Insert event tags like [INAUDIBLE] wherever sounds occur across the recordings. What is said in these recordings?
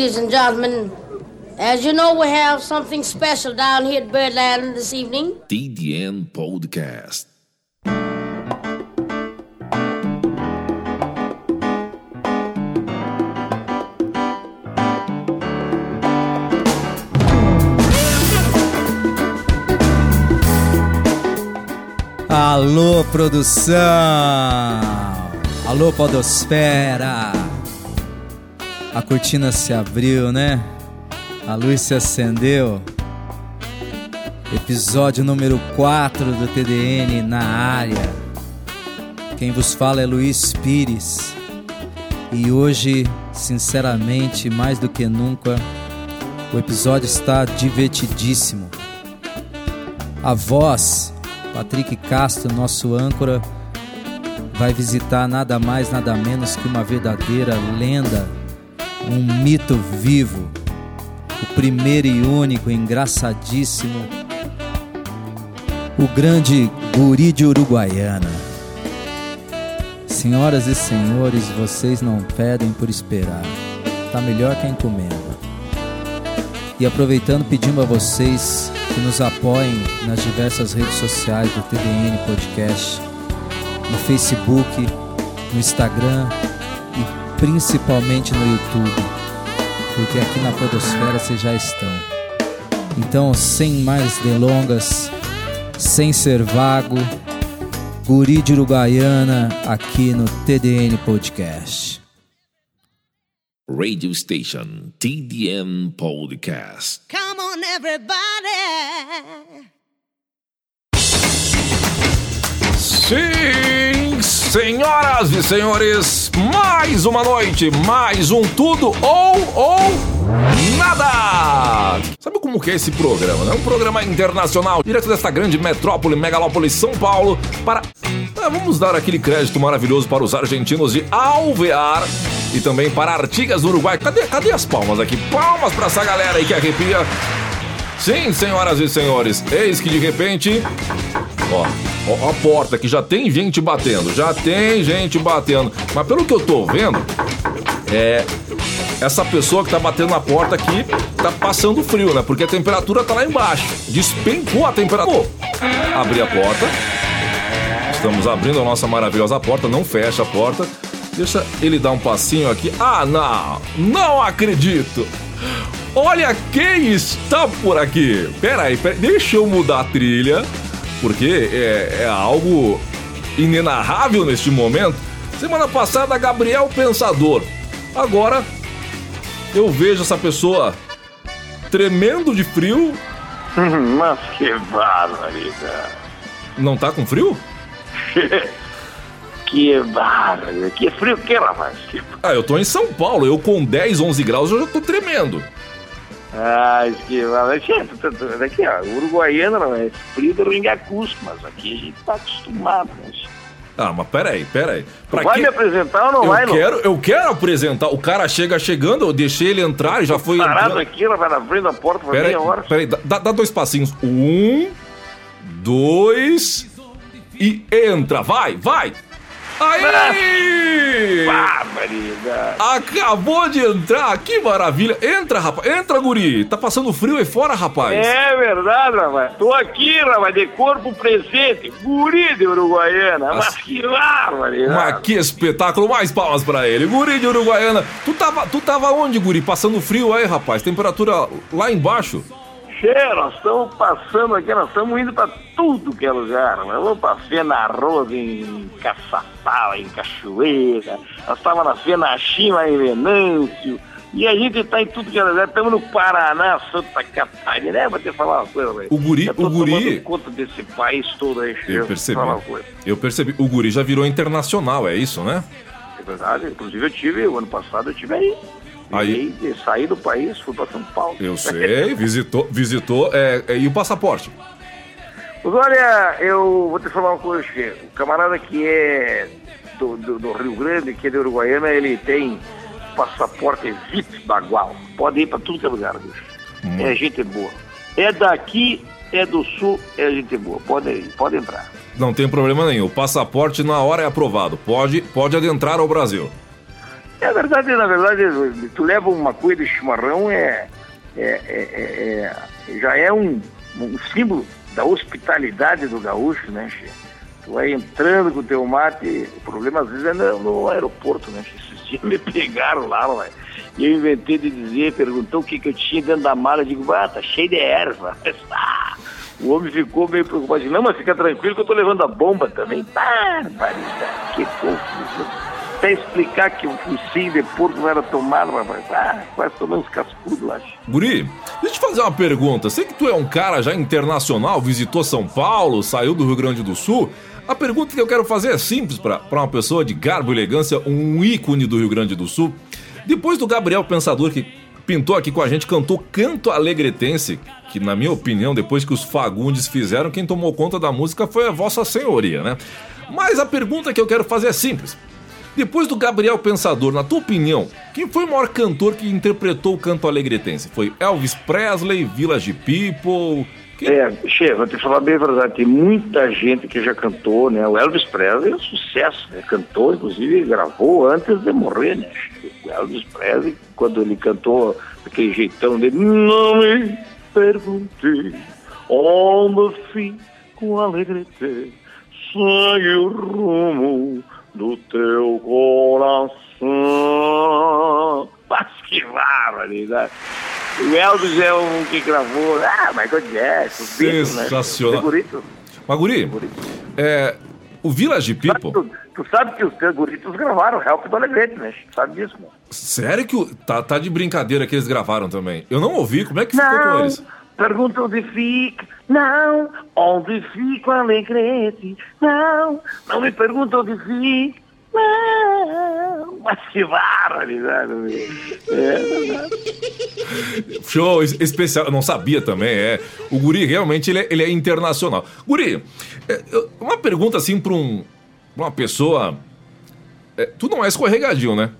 ladies and gentlemen, as you know, we have something special down here at Birdland this evening. TDN Podcast. Alô, produção! Alô, Podosfera! A cortina se abriu, né? A luz se acendeu. Episódio número 4 do TDN na área. Quem vos fala é Luiz Pires. E hoje, sinceramente, mais do que nunca, o episódio está divertidíssimo. A voz Patrick Castro, nosso âncora, vai visitar nada mais, nada menos que uma verdadeira lenda, um mito vivo, o primeiro e único, engraçadíssimo, o grande guri de Uruguaiana. Senhoras e senhores, vocês não pedem por esperar, tá melhor que a encomenda. E aproveitando, pedindo a vocês que nos apoiem nas diversas redes sociais do TDN Podcast, no Facebook, no Instagram principalmente no YouTube, porque aqui na Podosfera vocês já estão. Então, sem mais delongas, sem ser vago, Guri de Uruguaiana aqui no TDN Podcast. Radio Station TDN Podcast. Come on, everybody. Sim, senhoras e senhores, mais uma noite, mais um tudo ou ou nada. Sabe como que é esse programa? É um programa internacional, direto desta grande metrópole, megalópole São Paulo, para ah, vamos dar aquele crédito maravilhoso para os argentinos de Alvear e também para Artigas do Uruguai. Cadê, cadê as palmas aqui? Palmas para essa galera aí que arrepia. Sim, senhoras e senhores, eis que de repente Ó, ó, a porta que já tem gente batendo, já tem gente batendo. Mas pelo que eu tô vendo, é. Essa pessoa que tá batendo na porta aqui tá passando frio, né? Porque a temperatura tá lá embaixo. Despencou a temperatura. Abri a porta. Estamos abrindo a nossa maravilhosa porta. Não fecha a porta. Deixa ele dar um passinho aqui. Ah, não! Não acredito! Olha quem está por aqui! Pera aí, pera aí. deixa eu mudar a trilha porque é, é algo inenarrável neste momento. Semana passada, Gabriel Pensador. Agora, eu vejo essa pessoa tremendo de frio. Mas que barbaridade. Não tá com frio? [LAUGHS] que barbaridade. Que frio que, rapaz? Que... Ah, eu tô em São Paulo. Eu com 10, 11 graus, eu já tô tremendo. Ah, que barbaridade. Aqui, ó, Uruguaiana não é frio do Ringacusco, mas aqui a gente tá acostumado. Mas... Ah, mas peraí, peraí. Pra vai que... me apresentar ou não eu vai, quero, não? Eu quero apresentar. O cara chega chegando, eu deixei ele entrar e já foi. Parado entrando. aqui, ela vai na frente da porta por meia hora. Peraí, dá, dá dois passinhos. Um, dois e entra. Vai, vai! Aí! Barbaridade! Acabou de entrar, que maravilha! Entra, rapaz, entra, guri! Tá passando frio aí fora, rapaz! É verdade, rapaz! Tô aqui, rapaz, de corpo presente, guri de Uruguaiana, mas que barbaridade! Mas que espetáculo! Mais palmas pra ele! Guri de Uruguaiana! Tu tava, tu tava onde, guri? Passando frio aí, rapaz? Temperatura lá embaixo? Che, nós estamos passando aqui, nós estamos indo para tudo que é lugar. Nós vamos para Fena Arroz em Caçapau, em Cachoeira. Nós estávamos na Fena Chima, em Venâncio. E a gente está em tudo que é lugar. Estamos no Paraná, Santa Catarina. É, vou te falar uma coisa, velho. O guri, Eu o guri... conta desse país todo aí, Eu percebi. Eu percebi. O guri já virou internacional, é isso, né? É verdade. Inclusive eu tive, o ano passado eu tive aí. Aí, e saí do país, fui para São Paulo. Eu sei, [LAUGHS] visitou, visitou. É, é, e o passaporte? Mas olha, eu vou te falar uma coisa, che. o camarada que é do, do, do, Rio Grande, que é de Uruguaiana, ele tem passaporte VIP bagual. Pode ir para tudo que é lugar, bicho. Hum. É gente boa. É daqui, é do sul, é gente boa. Pode ir, pode entrar. Não tem problema nenhum. O passaporte na hora é aprovado. Pode, pode adentrar ao Brasil. É verdade, na verdade, tu leva uma coisa de chimarrão, é, é, é, é já é um, um, símbolo da hospitalidade do gaúcho, né, che? Tu vai entrando com o teu mate, o problema às vezes é no, no aeroporto, né, che? Esses dias me pegaram lá, ué. E eu inventei de dizer, perguntou o que, que eu tinha dentro da mala, eu digo, ah, tá cheio de erva. [LAUGHS] Ah, o homem ficou meio preocupado, não, mas fica tranquilo que eu tô levando a bomba também. Barbaridade, que confusão até explicar que o focinho de porco não era tomado, rapaz. Ah, quase tomei uns cascudos lá. Guri, deixa eu te fazer uma pergunta. Sei que tu é um cara já internacional, visitou São Paulo, saiu do Rio Grande do Sul. A pergunta que eu quero fazer é simples para uma pessoa de garbo e elegância, um ícone do Rio Grande do Sul. Depois do Gabriel Pensador, que pintou aqui com a gente, cantou Canto Alegretense, que na minha opinião, depois que os Fagundes fizeram, quem tomou conta da música foi a Vossa Senhoria, né? Mas a pergunta que eu quero fazer é simples. Depois do Gabriel Pensador, na tua opinião, quem foi o maior cantor que interpretou o canto alegretense? Foi Elvis Presley, Village People? Quem... É, Che, vou te falar bem a verdade, tem muita gente que já cantou, né? O Elvis Presley é um sucesso, né? Cantou, inclusive gravou antes de morrer, né? O Elvis Presley, quando ele cantou aquele jeitão dele, não me perguntei onde fico alegrete, segue o rumo do teu coração. Mas que barbaridade. O Elvis é um que gravou. Ah, Michael Jackson. Sensacional. Beatles, né? Maguri, é, o Village People. Tu, tu, sabe que os Guritos gravaram Help do Alegrete, né? Tu sabe disso, né? Sério que. O, tá, tá de brincadeira que eles gravaram também. Eu não ouvi, como é que ficou não, com eles? Pergunta onde fica. Não, onde fica o Alegrete? Não, não me pergunta onde fica. Não, mas que barbaridade. É, Show especial, eu não sabia também, é. O Guri realmente ele é, ele é internacional. Guri, é, uma pergunta assim para um, uma pessoa. É, tu não é escorregadio, né?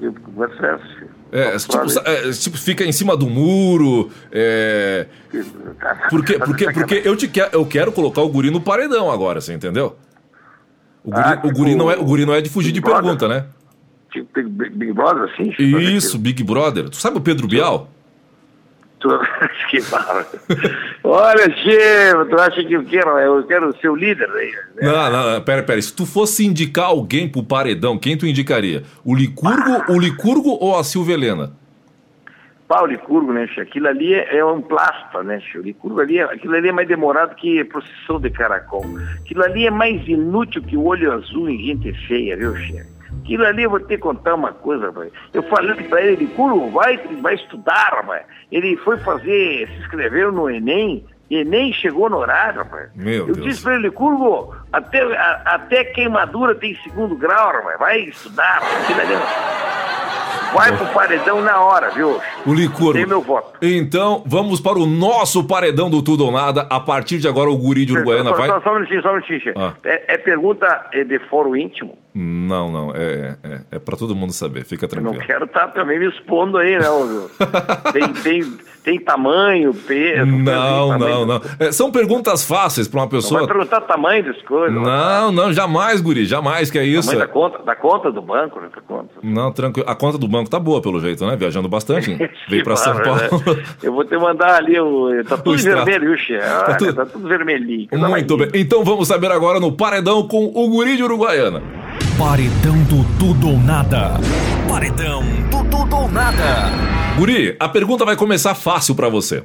Eu, eu, é, tipo, é, tipo, fica em cima do muro. É... Porque, [LAUGHS] porque, porque eu, te quero, eu quero colocar o guri no paredão agora, você entendeu? O guri, ah, o guri, não, é, o guri não é de fugir Big de Brother. pergunta, né? Tipo Big Brother, assim? Isso, Big Brother. Tu sabe o Pedro Bial? Tu... [LAUGHS] que barra. Olha, Chico, tu acha que eu quero, eu quero ser o líder aí? Né? Não, não, pera, pera. Se tu fosse indicar alguém pro paredão, quem tu indicaria? O Licurgo, ah. o Licurgo ou a Silvia Helena? Pá, o Licurgo, né, Aquilo ali é, é um plasta, né, O Licurgo ali, é, aquilo ali é mais demorado que procissão de caracol. Aquilo ali é mais inútil que o olho azul em gente feia, viu, Che? Aquilo ali eu vou te contar uma coisa, rapaz. Eu falei pra ele, Licurgo, vai, vai estudar, rapaz. Ele foi fazer, se inscreveu no Enem, e nem chegou no horário, rapaz. Meu eu Deus. disse pra ele, Curvo, até, a, até queimadura tem segundo grau, rapaz. Vai estudar, ali. Vai pro paredão na hora, viu? O Licurgo. Tem meu voto. Então, vamos para o nosso paredão do Tudo ou Nada. A partir de agora, o guri de Uruguaiana só, vai... Só, só um minutinho, só um minutinho. Ah. É, é, pergunta de foro íntimo? Não, não. É, é, é para todo mundo saber. Fica tranquilo. Eu não quero estar tá também me expondo aí, não. [LAUGHS] tem, tem, tem tamanho, peso... Não, tamanho, não, não. É, são perguntas fáceis para uma pessoa... Não vai perguntar tamanho das coisas. Não, não, jamais, guri. Jamais que é isso. Tamanho da conta, da conta do banco, né? Conta. Não, tranquilo. A conta do banco tá boa, pelo jeito, né? Viajando bastante. [LAUGHS] Veio para São Paulo. Né? Eu vou te mandar ali o... Tá [LAUGHS] tudo o vermelho, viu, Xê? Tá, tudo... tá tudo vermelhinho. Muito bem. Então vamos saber agora no Paredão com o guri de Uruguaiana. Paredão do Tudo ou Nada. Paredão do Tudo ou Nada. Guri, a pergunta vai começar fácil para você.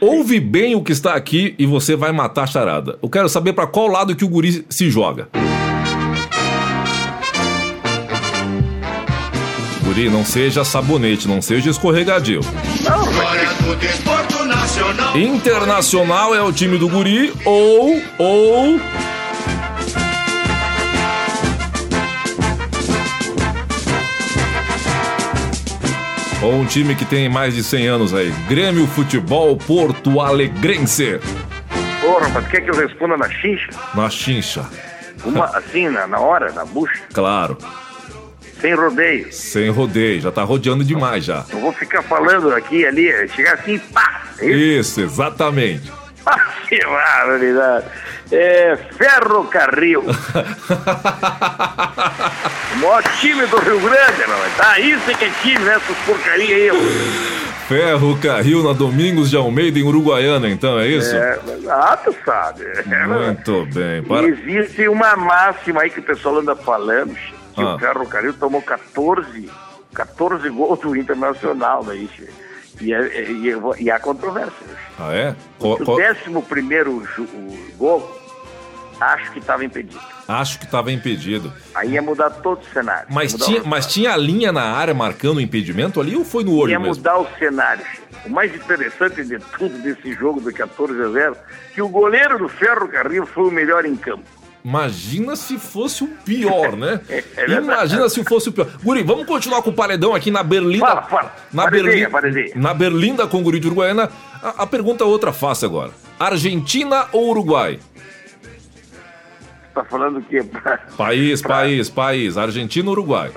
Ouve bem o que está aqui e você vai matar a charada. Eu quero saber para qual lado que o guri se joga. Guri, não seja sabonete, não seja escorregadio. Internacional é o time do guri ou ou Ou um time que tem mais de 100 anos aí. Grêmio Futebol Porto Alegrense. Porra, mas quer que eu responda na chincha? Na chincha. Uma, [LAUGHS] assim, na, na hora, na bucha? Claro. Sem rodeio. Sem rodeio, já tá rodeando demais já. Eu vou ficar falando aqui ali, chegar assim, pá! Isso, isso exatamente. [LAUGHS] que barbaridade. É Ferrocarril. [LAUGHS] o maior time do Rio Grande, é? Tá, isso é que é time, né? Essas porcarias aí. ó. Ferro Carril na Domingos de Almeida, em Uruguaiana, então, é isso? É, ah, tu sabe. Muito bem. Para... Existe uma máxima aí que o pessoal anda falando, que Ah. o Ferrocarril tomou 14, 14 gols do Internacional daí, che. e, é- e, e, e há controvérsia. che. Ah, é? O qual- décimo primeiro o gol, acho que estava impedido. Acho que estava impedido. Aí ia mudar todo o cenário. Mas Ia tinha, mas tinha a linha na área marcando o impedimento ali ou foi no olho ia mesmo? mudar o cenário. O mais interessante de tudo desse jogo do 14 a 0, que o goleiro do Ferrocarril foi o melhor em campo. Imagina se fosse o pior, né? [LAUGHS] É. Imagina se fosse o pior. Guri, vamos continuar com o paredão aqui na Berlinda. Fala, fala. Na Berlinda, na Berlinda com o Guri de Uruguaiana. A, a pergunta é outra fácil agora. Argentina ou Uruguai? Tá falando o quê? [LAUGHS] País, Pra- país, país. Argentina ou Uruguai?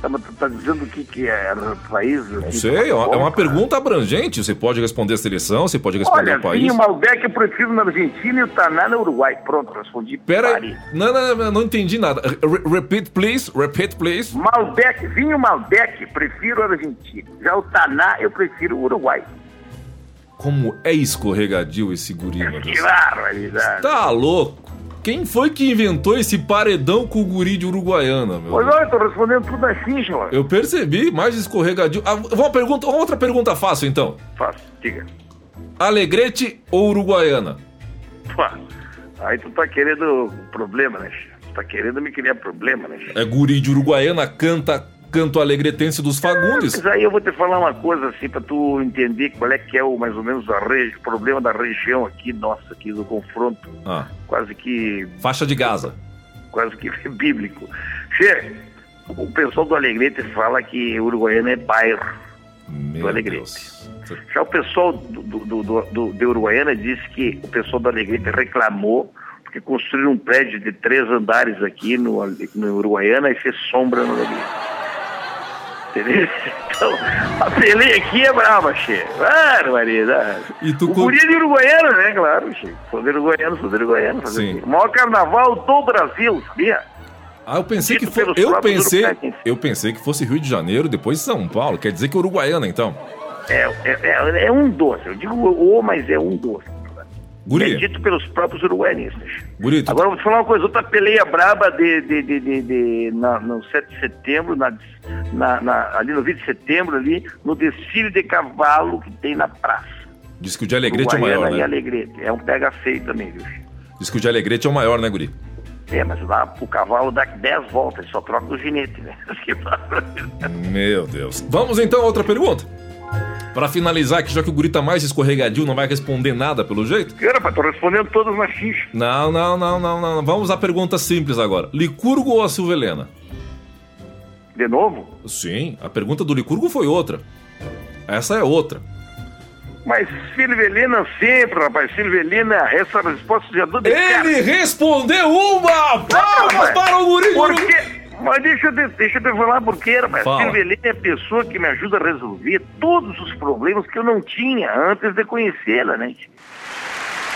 Tá, mas tu tá dizendo o que, que é país? Não sei, é uma, é uma pergunta abrangente. Você pode responder a seleção, você pode responder Olha, o país. Vinho Malbec eu prefiro na Argentina e o Taná no Uruguai. Pronto, respondi. Pera aí. Não, não, não, não entendi nada. Re- repeat, please. Repeat, please. Malbec, vinho Malbec, prefiro a Argentina. Já o Taná, eu prefiro o Uruguai. Como é escorregadio esse guri, meu Deus. Que barbaridade. Tá louco? Quem foi que inventou esse paredão com o guri de Uruguaiana, meu? Olha, eu tô respondendo tudo assim, João. Eu percebi, mais escorregadio. Ah, uma pergunta, outra pergunta fácil então. Faço, diga. Alegrete ou Uruguaiana? Pô, aí tu tá querendo problema, né? Tu tá querendo me criar problema, né? É guri de Uruguaiana, canta canto alegretense dos Fagundes. Mas aí eu vou te falar uma coisa assim pra tu entender qual é que é o mais ou menos a o problema da região aqui, nossa, aqui do confronto, Ah, quase que faixa de Gaza. quase que [LAUGHS] bíblico. Che, o pessoal do Alegrete fala que Uruguaiana é bairro. Meu Alegrete. Deus. Já o pessoal do, do, do, do- de Uruguaiana disse que o pessoal do Alegrete reclamou porque construíram um prédio de três andares aqui no, no Uruguaiana e fez sombra no Alegrete. Entendeu? [LAUGHS] Então, a peleia aqui é brava, che. Barbaridade. E tu o co- guri é de Uruguaiana, né? Claro, che. Sou de Uruguaiana, sou de Uruguaiana. fazer Sim. o maior carnaval do Brasil, sabia? Ah, eu pensei que Dito foi. pelos Eu pensei, eu pensei que fosse Rio de Janeiro, depois São Paulo. Quer dizer que Uruguaiana, então. É, é, é, é um doce. Eu digo o, mas é um doce. É Guri, dito pelos próprios uruguaianistas. Tu- Agora eu vou te falar uma coisa, outra peleia braba de, de, de, de, de- na, no 7 de setembro, na, na, na- ali no 20 de setembro, ali, no desfile de cavalo que tem na praça. diz que o de Alegrete é o maior, né? Alegrete. É um pega feio também, viu? Diz que o de Alegrete é o maior, né, Guri? É, mas lá o cavalo dá 10 voltas, só troca o ginete, né? [LAUGHS] Meu Deus. Vamos então a outra pergunta. Pra finalizar, que já que o Guri tá mais escorregadio, não vai responder nada pelo jeito. Cara, rapaz, tô respondendo todas na ficha. Não, não, não, não, não. Vamos à pergunta simples agora. Licurgo ou a Silvelena? De novo? Sim, a pergunta do Licurgo foi outra. Essa é outra. Mas Silvelina sempre, rapaz. Silvelina, essa resposta já dou de cara. Ele respondeu uma! Palmas para o Guri? Mas deixa eu, te, deixa eu te falar por quê, rapaz. Fala. Silvelina é a pessoa que me ajuda a resolver todos os problemas que eu não tinha antes de conhecê-la, né?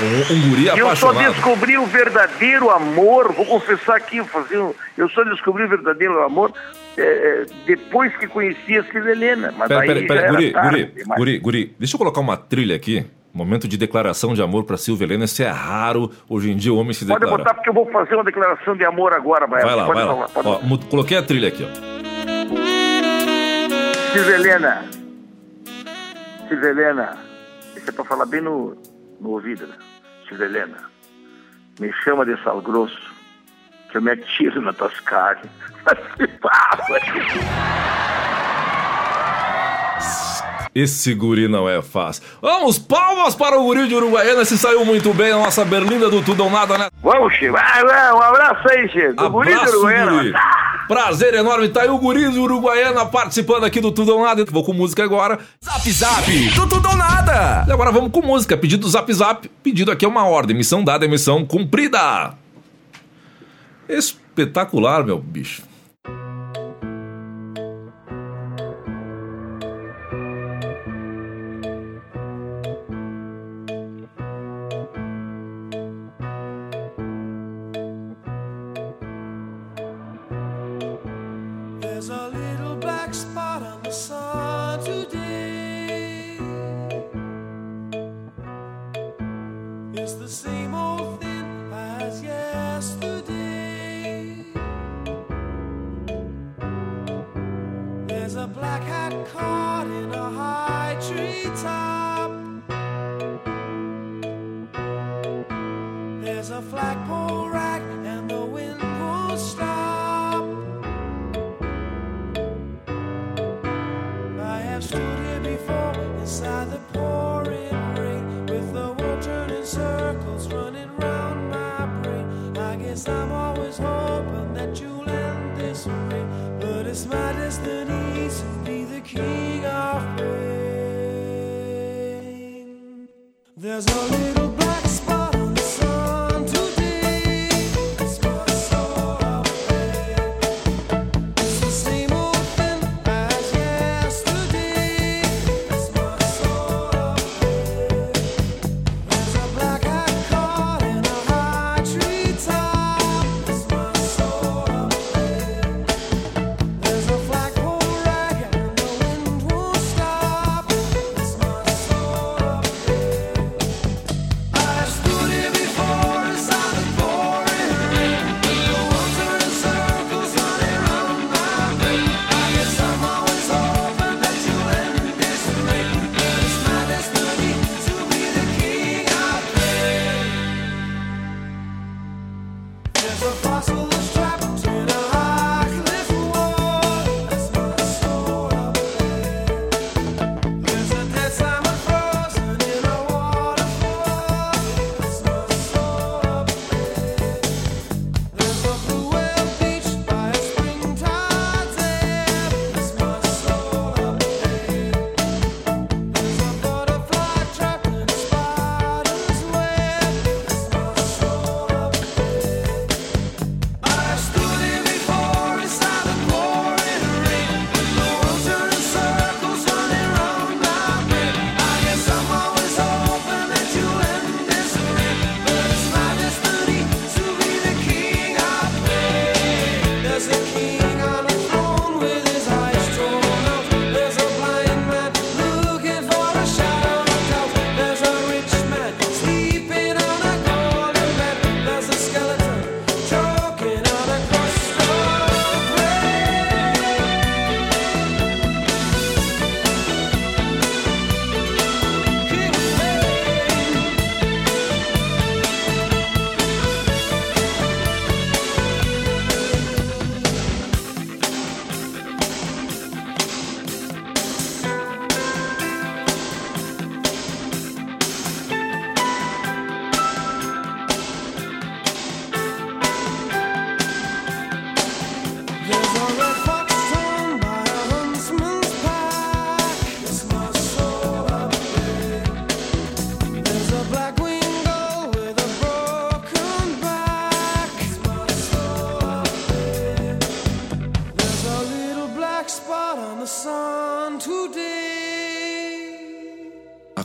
Um, um guri eu só descobri o verdadeiro amor, vou confessar aqui, vou fazer um, eu só descobri o verdadeiro amor é, é, depois que conheci a Silvelina. Mas Pera, aí pera, pera, era guri, tarde guri, demais. guri, guri, deixa eu colocar uma trilha aqui. Momento de declaração de amor pra Silvelena. Isso é raro. Hoje em dia o homem se Pode declara. botar porque eu vou fazer uma declaração de amor agora, Baia. Vai lá, pode vai lá. falar, pode Ó, coloquei a trilha aqui, ó. Silvelena. Silvelena. Isso é pra falar bem no, no ouvido, né? Silvelena. Me chama de sal grosso, que eu me atiro nas tuas carnes. [LAUGHS] Esse guri não é fácil. Vamos, palmas para o guri de Uruguaiana. Se saiu muito bem a nossa berlinda do Tudo ou Nada, né? Vamos, Chico. Vai, um abraço aí, Chico. Do Abraço, Uruguaiana. guri. Prazer enorme. Tá aí o guri de Uruguaiana participando aqui do Tudo ou Nada. Vou com música agora. Zap Zap, do Tudo ou Nada. E agora vamos com música. Pedido do Zap Zap. Pedido aqui é uma ordem. Missão dada, missão cumprida. Espetacular, meu bicho. treetop. There's a flagpole.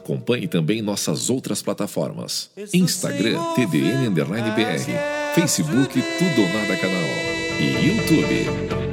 Acompanhe também nossas outras plataformas: Instagram TDN BR, Facebook Tudo ou Nada Canal e YouTube.